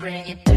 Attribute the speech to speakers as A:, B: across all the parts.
A: Touch it,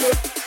B: Thank you.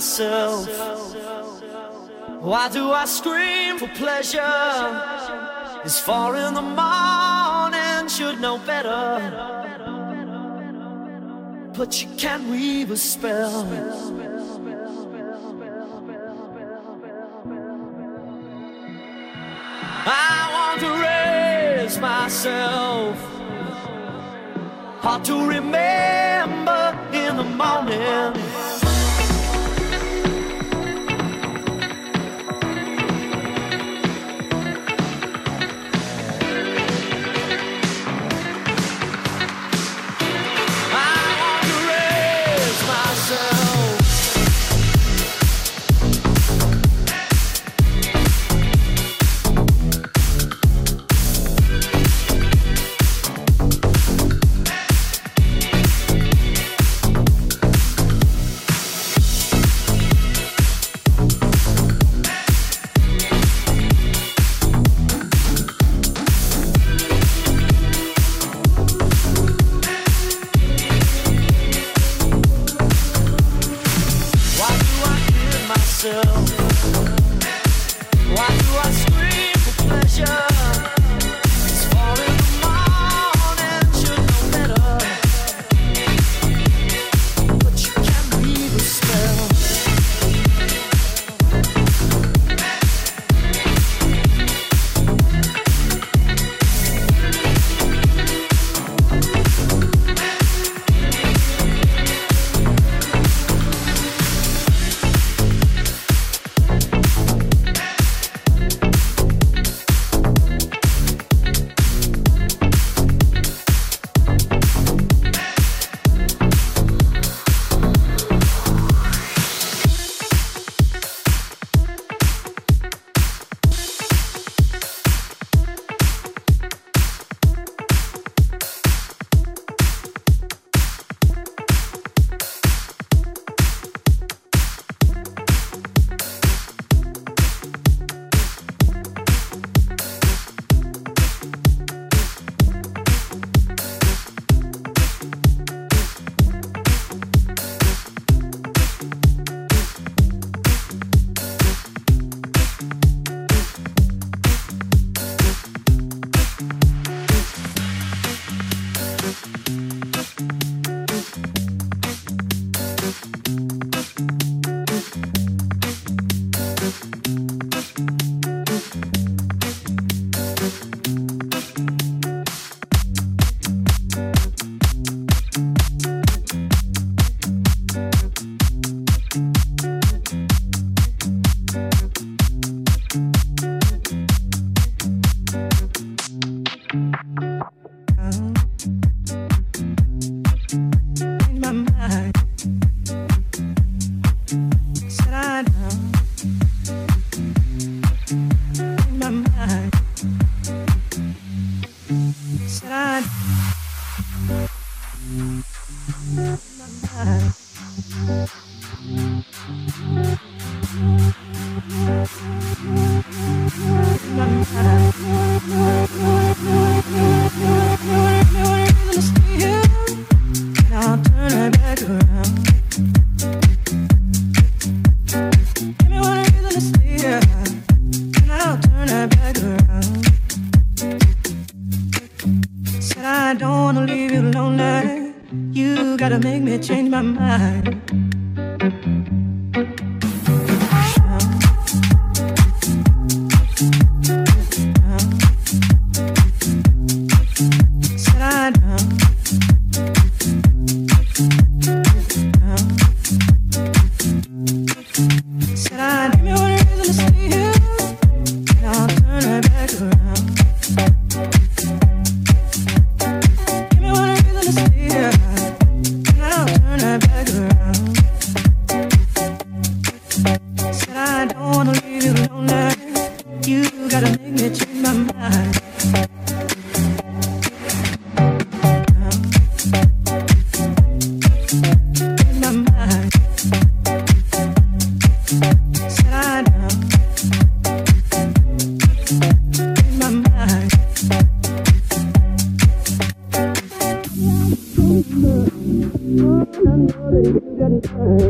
B: myself? Why do I scream for pleasure? It's four in the morning, should know better. But you can't weave a spell. I want to raise myself. Hard to remember in the morning.
C: and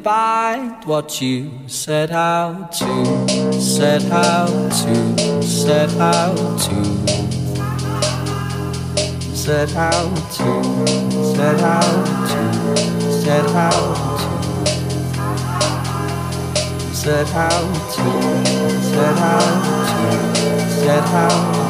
D: didn't find what you set out to, set out to, set out to, set out to, set out to, set out to. Set out to, set out to, set out to,